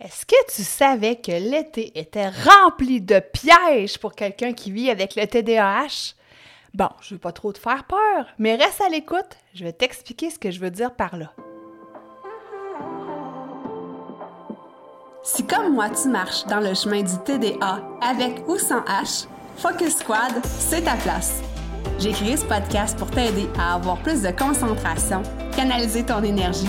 Est-ce que tu savais que l'été était rempli de pièges pour quelqu'un qui vit avec le TDAH? Bon, je veux pas trop te faire peur, mais reste à l'écoute, je vais t'expliquer ce que je veux dire par là. Si comme moi tu marches dans le chemin du TDA avec ou sans H, Focus Squad, c'est ta place. J'ai créé ce podcast pour t'aider à avoir plus de concentration, canaliser ton énergie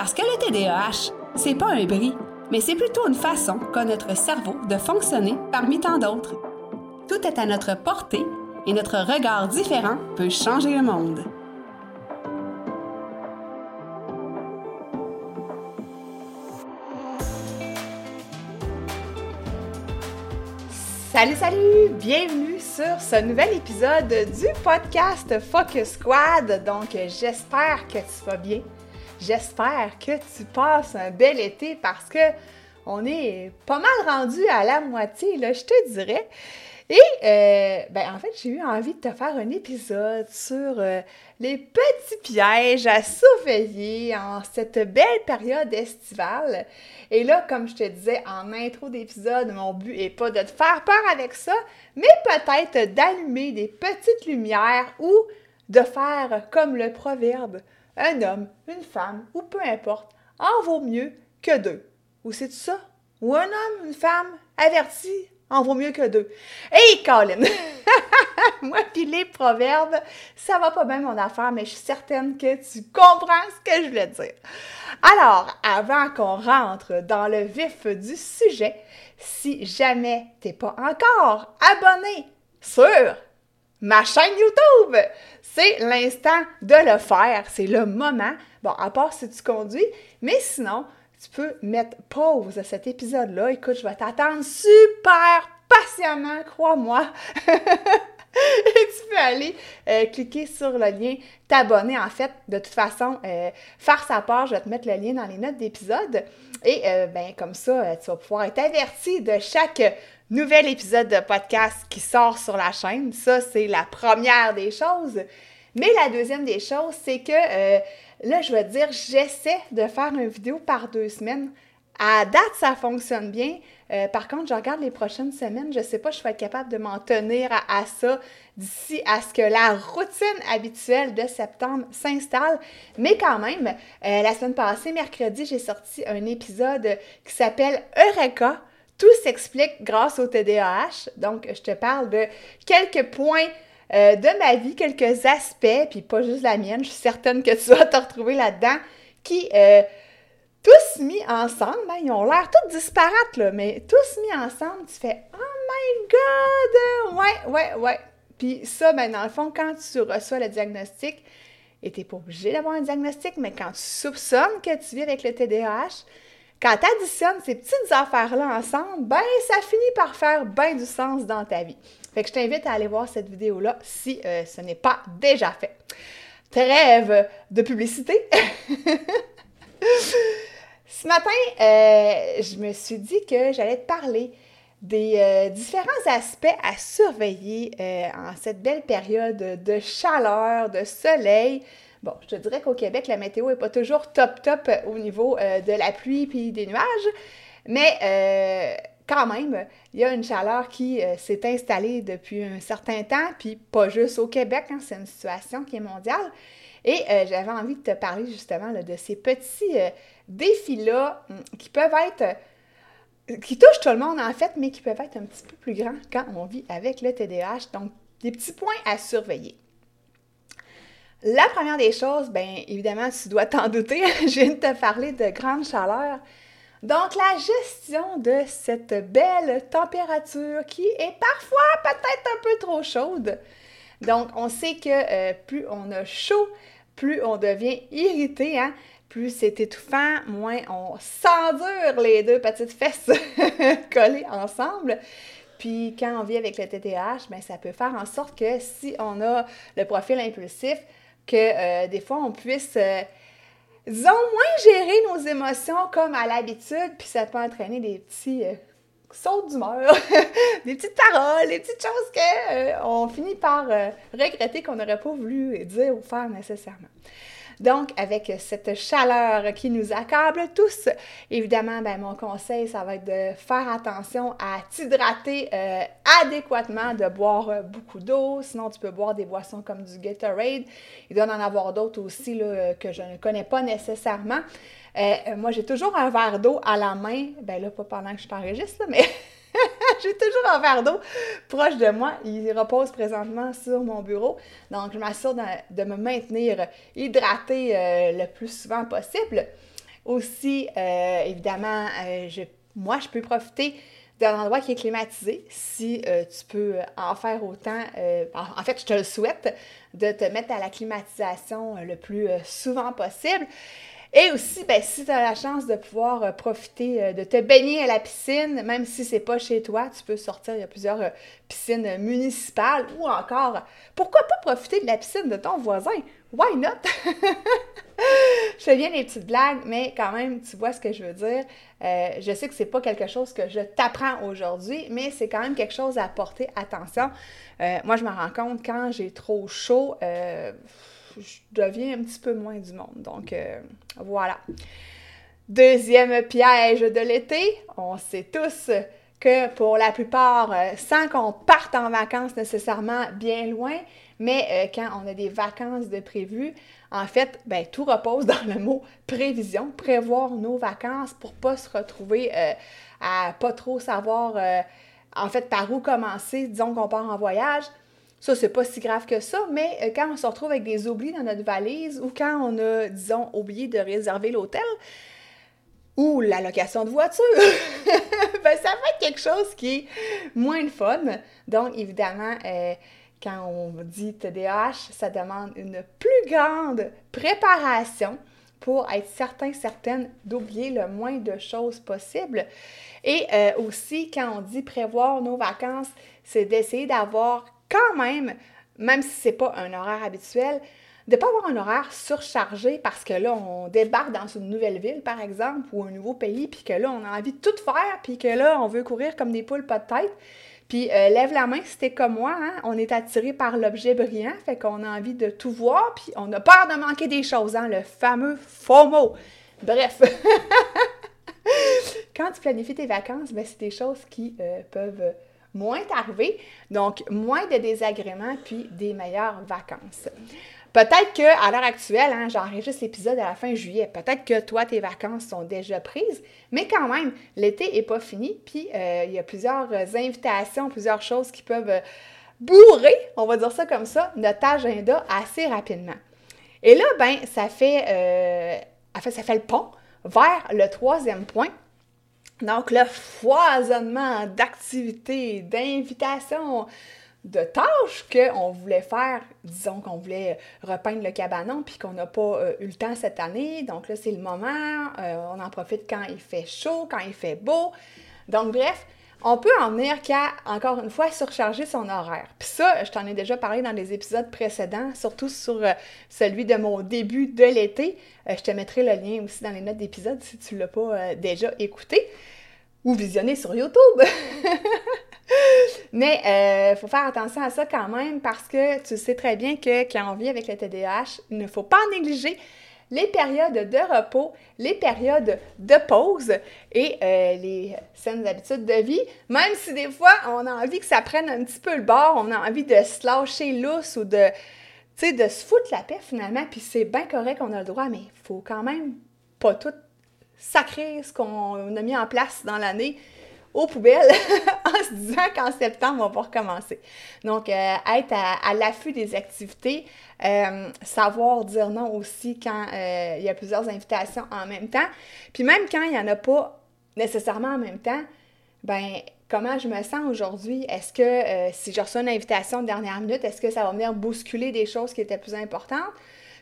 Parce que le TDAH, c'est pas un bris, mais c'est plutôt une façon qu'a notre cerveau de fonctionner parmi tant d'autres. Tout est à notre portée et notre regard différent peut changer le monde. Salut, salut! Bienvenue sur ce nouvel épisode du podcast Focus Squad. Donc, j'espère que tu vas bien. J'espère que tu passes un bel été parce que on est pas mal rendu à la moitié, là, je te dirais. Et euh, ben, en fait, j'ai eu envie de te faire un épisode sur euh, les petits pièges à surveiller en cette belle période estivale. Et là, comme je te disais en intro d'épisode, mon but est pas de te faire peur avec ça, mais peut-être d'allumer des petites lumières ou de faire comme le proverbe un homme, une femme, ou peu importe, en vaut mieux que deux. Ou c'est ça? Ou un homme, une femme, averti, en vaut mieux que deux. Hey, Colin! Moi, puis les proverbes, ça va pas bien mon affaire, mais je suis certaine que tu comprends ce que je voulais dire. Alors, avant qu'on rentre dans le vif du sujet, si jamais t'es pas encore abonné sur ma chaîne YouTube. C'est l'instant de le faire, c'est le moment. Bon, à part si tu conduis, mais sinon, tu peux mettre pause à cet épisode-là. Écoute, je vais t'attendre super patiemment, crois-moi. Et tu peux aller euh, cliquer sur le lien, t'abonner en fait. De toute façon, euh, faire sa part, je vais te mettre le lien dans les notes d'épisode. Et euh, ben comme ça, tu vas pouvoir être averti de chaque nouvel épisode de podcast qui sort sur la chaîne. Ça, c'est la première des choses. Mais la deuxième des choses, c'est que là, je vais dire, j'essaie de faire une vidéo par deux semaines. À date, ça fonctionne bien. Euh, par contre, je regarde les prochaines semaines. Je ne sais pas, je vais être capable de m'en tenir à, ça d'ici à ce que la routine habituelle de septembre s'installe. Mais quand même, euh, la semaine passée, mercredi, j'ai sorti un épisode qui s'appelle Eureka. Tout s'explique grâce au TDAH. Donc, je te parle de quelques points euh, de ma vie, quelques aspects, puis pas juste la mienne. Je suis certaine que tu vas te retrouver là-dedans, qui tous mis ensemble, ben, ils ont l'air tous disparates, là, mais tous mis ensemble, tu fais Oh my God! Ouais, ouais, ouais. Puis ça, ben, dans le fond, quand tu reçois le diagnostic, et tu n'es pas obligé d'avoir un diagnostic, mais quand tu soupçonnes que tu vis avec le TDAH, quand tu additionnes ces petites affaires-là ensemble, ben, ça finit par faire bien du sens dans ta vie. Fait que je t'invite à aller voir cette vidéo-là si euh, ce n'est pas déjà fait. Trêve de publicité. Ce matin, euh, je me suis dit que j'allais te parler des euh, différents aspects à surveiller en cette belle période de chaleur, de soleil. Bon, je te dirais qu'au Québec, la météo n'est pas toujours top top au niveau de la pluie puis des nuages, mais quand même, il y a une chaleur qui s'est installée depuis un certain temps, puis pas juste au Québec, hein, c'est une situation qui est mondiale. Et j'avais envie de te parler justement de ces petits défis-là hum, qui peuvent être qui touchent tout le monde en fait, mais qui peuvent être un petit peu plus grands quand on vit avec le TDAH. Donc, des petits points à surveiller. La première des choses, bien évidemment, tu dois t'en douter, je viens de te parler de grande chaleur. Donc, la gestion de cette belle température qui est parfois peut-être un peu trop chaude. Donc, on sait que euh, plus on a chaud, plus on devient irrité, hein? plus c'est étouffant, moins on s'endure les deux petites fesses collées ensemble. Puis quand on vit avec le TTAH, bien, ça peut faire en sorte que si on a le profil impulsif, que euh, des fois on puisse, euh, disons, moins gérer nos émotions comme à l'habitude, puis ça peut entraîner des petits euh, sauts d'humeur, des petites paroles, des petites choses qu'on finit par regretter qu'on n'aurait pas voulu dire ou faire nécessairement. Donc, avec cette chaleur qui nous accable tous, évidemment, ben, mon conseil, ça va être de faire attention à t'hydrater euh, adéquatement, de boire beaucoup d'eau. Sinon, tu peux boire des boissons comme du Gatorade. Il doit en avoir d'autres aussi là, que je ne connais pas nécessairement. Euh, moi, j'ai toujours un verre d'eau à la main. Ben là, pas pendant que je t'enregistre, mais J'ai toujours un verre d'eau proche de moi. Il repose présentement sur mon bureau. Donc, je m'assure de, me maintenir hydraté euh, le plus souvent possible. Aussi, euh, évidemment, euh, moi, je peux profiter d'un endroit qui est climatisé, si tu peux en faire autant, en fait, je te le souhaite, de te mettre à la climatisation le plus souvent possible. Et aussi, ben, si tu as la chance de pouvoir euh, profiter euh, de te baigner à la piscine, même si c'est pas chez toi, tu peux sortir, il y a plusieurs euh, piscines municipales ou encore, pourquoi pas profiter de la piscine de ton voisin? Why not? je fais bien des petites blagues, mais quand même, tu vois ce que je veux dire. je sais que c'est pas quelque chose que je t'apprends aujourd'hui, mais c'est quand même quelque chose à porter attention. moi, je me rends compte quand j'ai trop chaud, je deviens un petit peu moins du monde. Donc, euh, voilà. Deuxième piège de l'été, on sait tous que pour la plupart, euh, sans qu'on parte en vacances nécessairement bien loin, mais euh, quand on a des vacances de prévues, en fait, ben, tout repose dans le mot prévision, prévoir nos vacances pour pas se retrouver à pas trop savoir en fait par où commencer, disons qu'on part en voyage, ça, c'est pas si grave que ça, mais euh, quand on se retrouve avec des oublis dans notre valise ou quand on a, disons, oublié de réserver l'hôtel ou la location de voiture, ben, ça va être quelque chose qui est moins de fun. Donc, évidemment, euh, quand on dit TDAH, ça demande une plus grande préparation pour être certain, certaine d'oublier le moins de choses possible. Et euh, aussi, quand on dit prévoir nos vacances, c'est d'essayer d'avoir quand même, même si c'est pas un horaire habituel, de ne pas avoir un horaire surchargé parce que là, on débarque dans une nouvelle ville, par exemple, ou un nouveau pays, puis que là, on a envie de tout faire, puis que là, on veut courir comme des poules pas de tête. Puis euh, lève la main si t'es comme moi, hein? on est attiré par l'objet brillant, fait qu'on a envie de tout voir, puis on a peur de manquer des choses, hein? le fameux FOMO. Bref, quand tu planifies tes vacances, ben, c'est des choses qui euh, peuvent moins t'arriver, donc moins de désagréments, puis des meilleures vacances. Peut-être qu'à l'heure actuelle, hein, j'enregistre l'épisode à la fin juillet, peut-être que toi, tes vacances sont déjà prises, mais quand même, l'été n'est pas fini, puis euh, il y a plusieurs invitations, plusieurs choses qui peuvent bourrer, on va dire ça comme ça, notre agenda assez rapidement. Et là, ben, ça fait, euh, ça fait le pont vers le troisième point, donc, le foisonnement d'activités, d'invitations, de tâches qu'on voulait faire, disons qu'on voulait repeindre le cabanon puis qu'on n'a pas euh, eu le temps cette année. Donc là, c'est le moment, euh, on en profite quand il fait chaud, quand il fait beau. Donc bref, on peut en venir qu'à, encore une fois, surcharger son horaire. Puis ça, je t'en ai déjà parlé dans les épisodes précédents, surtout sur euh, celui de mon début de l'été. je te mettrai le lien aussi dans les notes d'épisode si tu ne l'as pas déjà écouté ou visionner sur YouTube. Mais il euh, faut faire attention à ça quand même parce que tu sais très bien que quand on vit avec le TDAH, il ne faut pas négliger les périodes de repos, les périodes de pause et euh, les saines habitudes de vie. Même si des fois, on a envie que ça prenne un petit peu le bord, on a envie de se lâcher lousse ou de, de se foutre la paix finalement, puis c'est bien correct qu'on a le droit, mais il faut quand même pas tout sacrer ce qu'on a mis en place dans l'année aux poubelles en se disant qu'en septembre, on va recommencer. Donc, euh, être à, l'affût des activités, euh, savoir dire non aussi quand euh, il y a plusieurs invitations en même temps. Puis même quand il n'y en a pas nécessairement en même temps, ben comment je me sens aujourd'hui? Est-ce que si je reçois une invitation de dernière minute, est-ce que ça va venir bousculer des choses qui étaient plus importantes?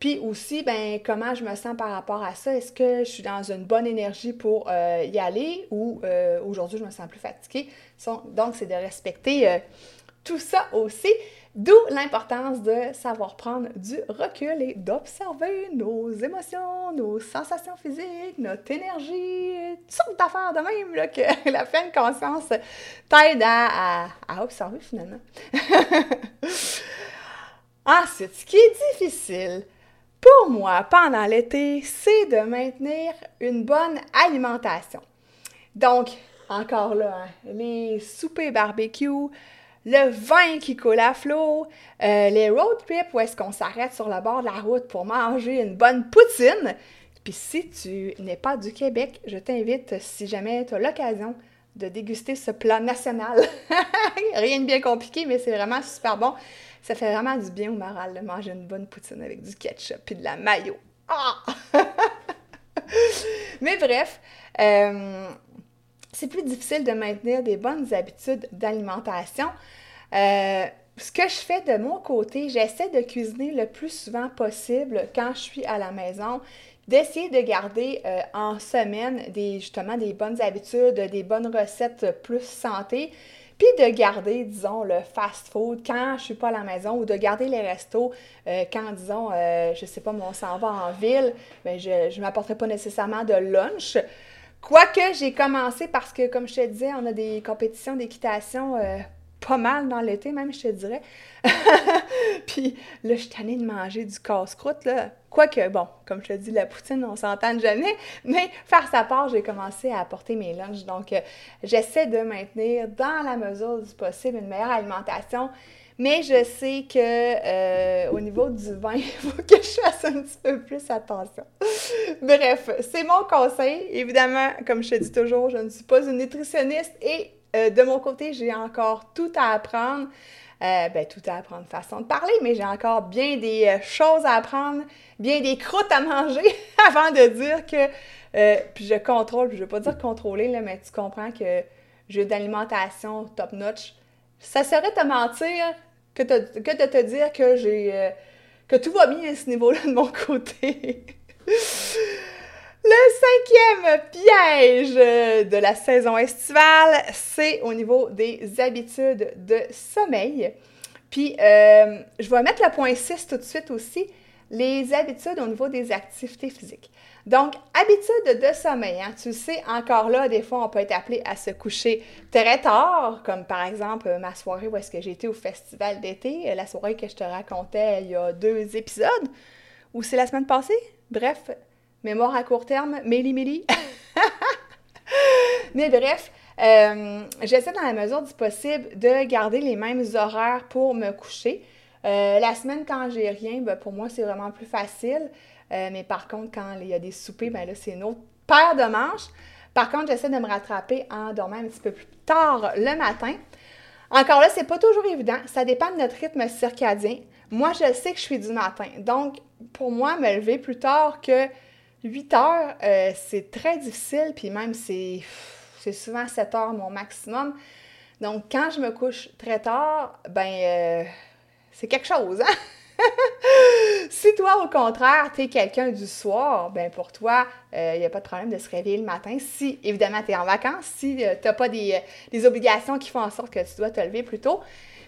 Puis aussi, ben comment je me sens par rapport à ça? Est-ce que je suis dans une bonne énergie pour euh, y aller ou euh, aujourd'hui je me sens plus fatiguée? Donc, c'est de respecter euh, tout ça aussi. D'où l'importance de savoir prendre du recul et d'observer nos émotions, nos sensations physiques, notre énergie, toutes sortes d'affaires de même là, que la pleine conscience t'aide à, à, observer finalement. Ensuite, ce qui est difficile pour moi pendant l'été, c'est de maintenir une bonne alimentation. Donc, encore là, hein, les soupers barbecue, le vin qui coule à flot, euh, les road trips où est-ce qu'on s'arrête sur le bord de la route pour manger une bonne poutine. Puis si tu n'es pas du Québec, je t'invite, si jamais tu as l'occasion, de déguster ce plat national. Rien de bien compliqué, mais c'est vraiment super bon. Ça fait vraiment du bien au moral de manger une bonne poutine avec du ketchup et de la mayo. Ah! mais bref, euh, c'est plus difficile de maintenir des bonnes habitudes d'alimentation. Euh, ce que je fais de mon côté, j'essaie de cuisiner le plus souvent possible quand je suis à la maison, d'essayer de garder euh, en semaine des, justement des bonnes habitudes, des bonnes recettes plus santé, puis de garder, disons, le fast-food quand je suis pas à la maison ou de garder les restos euh, quand, disons, je sais pas, on s'en va en ville, mais je ne m'apporterai pas nécessairement de lunch. Quoique j'ai commencé parce que, comme je te disais, on a des compétitions d'équitation euh, pas mal dans l'été, même, je te dirais. Puis là, je suis tannée de manger du casse-croûte, là. Quoique, bon, comme je te dis, la poutine, on s'entend jamais, mais faire sa part, j'ai commencé à apporter mes lunchs. Donc, euh, j'essaie de maintenir, dans la mesure du possible, une meilleure alimentation. Mais je sais que euh, au niveau du vin, il faut que je fasse un petit peu plus attention. Bref, c'est mon conseil. Évidemment, comme je te dis toujours, je ne suis pas une nutritionniste et euh, de mon côté, j'ai encore tout à apprendre. Euh, ben, tout à apprendre, façon de parler, mais j'ai encore bien des choses à apprendre, bien des croûtes à manger avant de dire que, puis je contrôle, je ne veux pas dire contrôler, là, mais tu comprends que j'ai d'alimentation top-notch. Ça serait te mentir que, de te dire que j'ai euh, que tout va bien à ce niveau-là de mon côté. cinquième piège de la saison estivale, c'est au niveau des habitudes de sommeil. Puis, euh, je vais mettre le point 6 tout de suite aussi, les habitudes au niveau des activités physiques. Donc, habitude de sommeil. Hein. Tu sais, encore là, des fois, on peut être appelé à se coucher très tard, comme par exemple ma soirée où est-ce que été au festival d'été, la soirée que je te racontais il y a deux épisodes, ou c'est la semaine passée? Bref, mémoire à court terme, méli méli. Mais bref, euh, j'essaie dans la mesure du possible de garder les mêmes horaires pour me coucher. Euh, la semaine, quand j'ai rien, ben, pour moi, c'est vraiment plus facile. Euh, mais par contre, quand il y a des soupers, ben là, c'est une autre paire de manches. Par contre, j'essaie de me rattraper en dormant un petit peu plus tard le matin. Encore là, c'est pas toujours évident. Ça dépend de notre rythme circadien. Moi, je sais que je suis du matin. Donc, pour moi, me lever plus tard que 8 heures, euh, c'est très difficile. Puis même, c'est, c'est souvent 7 heures mon maximum. Donc, quand je me couche très tard, ben, euh, c'est quelque chose, hein? si toi, au contraire, tu es quelqu'un du soir, ben pour toi, il euh, n'y a pas de problème de se réveiller le matin. Si, évidemment, tu es en vacances, si euh, tu n'as pas des, des, obligations qui font en sorte que tu dois te lever plus tôt,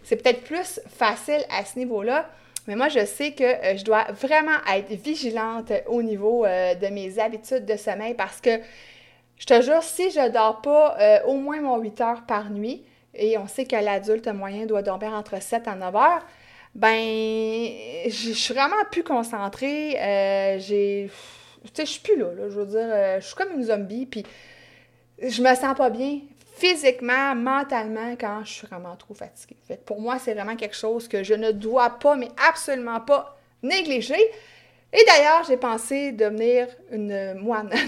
c'est peut-être plus facile à ce niveau-là. Mais moi, je sais que je dois vraiment être vigilante au niveau de mes habitudes de sommeil parce que je te jure, si je ne dors pas au moins mon 8 heures par nuit, et on sait que l'adulte moyen doit dormir entre 7 à 9 heures, ben, je suis vraiment plus concentrée. Euh, j'ai. Tu je suis plus là, Je veux dire, euh, je suis comme une zombie, puis je me sens pas bien physiquement, mentalement, quand je suis vraiment trop fatiguée. Pour moi, c'est vraiment quelque chose que je ne dois pas, mais absolument pas négliger. Et d'ailleurs, j'ai pensé devenir une moine.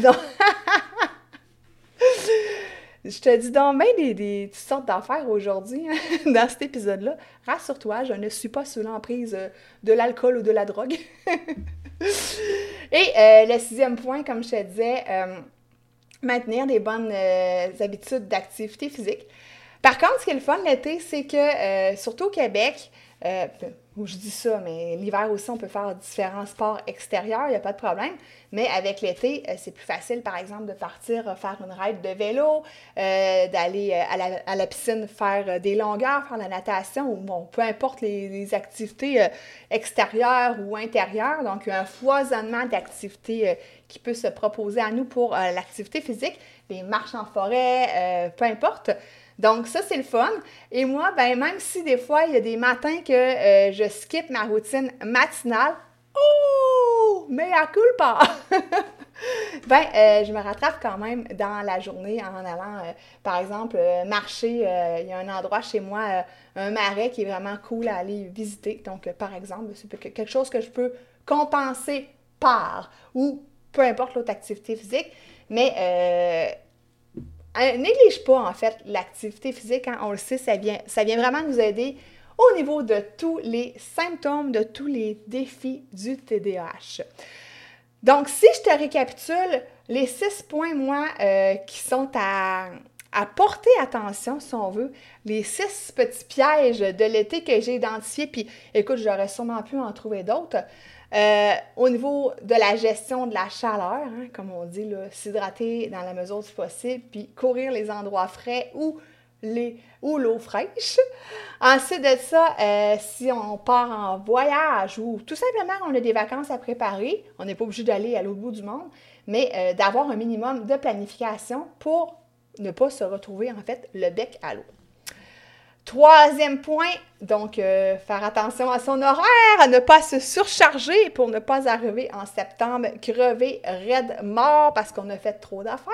Je te dis donc bien des, sortes d'affaires aujourd'hui hein, dans cet épisode-là. Rassure-toi, je ne suis pas sous l'emprise de l'alcool ou de la drogue. Et euh, le sixième point, comme je te disais, euh, maintenir des bonnes habitudes d'activité physique. Par contre, ce qui est le fun l'été, c'est que, surtout au Québec, ou je dis ça, mais l'hiver aussi, on peut faire différents sports extérieurs, il n'y a pas de problème. Mais avec l'été, euh, c'est plus facile, par exemple, de partir euh, faire une ride de vélo, euh, d'aller à la, piscine faire des longueurs, faire la natation, ou bon, peu importe les, activités extérieures ou intérieures. Donc, il y a un foisonnement d'activités qui peut se proposer à nous pour l'activité physique, des marches en forêt, peu importe. Donc, ça, c'est le fun. Et moi, ben, même si des fois, il y a des matins que euh, je skip ma routine matinale, oh, mais à pas! ben, euh, je me rattrape quand même dans la journée en allant, euh, par exemple, marcher. il y a un endroit chez moi, un marais qui est vraiment cool à aller visiter. Donc, par exemple, c'est quelque chose que je peux compenser par ou peu importe l'autre activité physique. Mais néglige pas, en fait, l'activité physique. Hein, on le sait, ça vient, ça vient vraiment nous aider au niveau de tous les symptômes, de tous les défis du TDAH. Donc, si je te récapitule, les six points, moi, euh, qui sont à, à, porter attention, si on veut, les six petits pièges de l'été que j'ai identifiés, puis écoute, j'aurais sûrement pu en trouver d'autres. Euh, au niveau de la gestion de la chaleur, hein, comme on dit, s'hydrater dans la mesure du possible, puis courir les endroits frais ou ou l'eau fraîche. Ensuite de ça, euh, si on part en voyage ou tout simplement on a des vacances à préparer, on n'est pas obligé d'aller à l'autre bout du monde, mais euh, d'avoir un minimum de planification pour ne pas se retrouver en fait le bec à l'eau. Troisième point, donc euh, faire attention à son horaire, à ne pas se surcharger pour ne pas arriver en septembre crevé, raide, mort parce qu'on a fait trop d'affaires.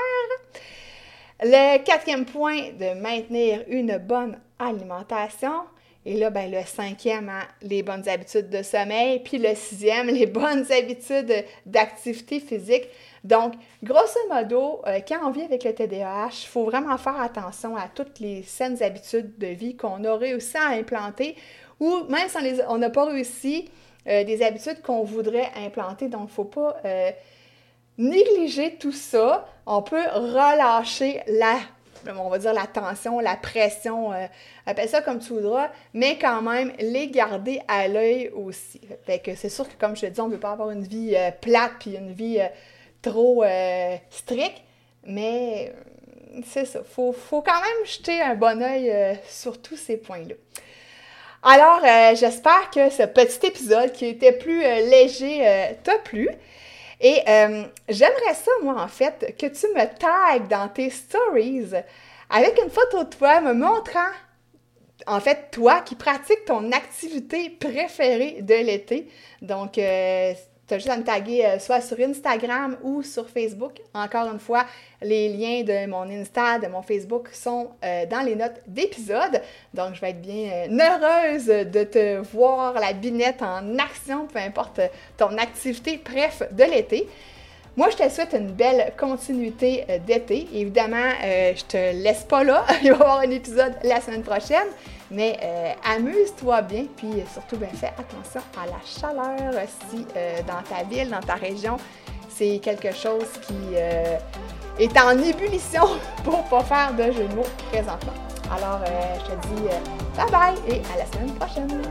Le quatrième point, de maintenir une bonne alimentation. Et là, ben, le cinquième, hein, les bonnes habitudes de sommeil. Puis le sixième, les bonnes habitudes d'activité physique. Donc, grosso modo, euh, quand on vit avec le TDAH, il faut vraiment faire attention à toutes les saines habitudes de vie qu'on a réussi à implanter ou même si on n'a pas réussi, euh, des habitudes qu'on voudrait implanter. Donc, il ne faut pas euh, négliger tout ça. On peut relâcher la on va dire la tension, la pression, appelle ça comme tu voudras, mais quand même les garder à l'œil aussi. Fait que c'est sûr que comme je te dis, on ne veut pas avoir une vie plate puis une vie trop euh, strict, mais euh, c'est ça. Il faut, quand même jeter un bon oeil euh, sur tous ces points-là. Alors, j'espère que ce petit épisode qui était plus léger t'a plu. Et j'aimerais ça, moi, en fait, que tu me tagues dans tes stories avec une photo de toi me montrant, en fait, toi qui pratiques ton activité préférée de l'été. Donc, tu as juste à me taguer euh, soit sur Instagram ou sur Facebook. Encore une fois, les liens de mon Insta, de mon Facebook sont euh, dans les notes d'épisode. Donc, je vais être bien euh, heureuse de te voir la binette en action, peu importe ton activité, bref, de l'été. Moi, je te souhaite une belle continuité d'été. Évidemment, je te laisse pas là. Il va y avoir un épisode la semaine prochaine. Mais euh, amuse-toi bien, puis surtout, ben, fais attention à la chaleur si euh, dans ta ville, dans ta région, c'est quelque chose qui euh, est en ébullition pour pas faire de jeu de mots présentement. Alors, je te dis bye bye et à la semaine prochaine!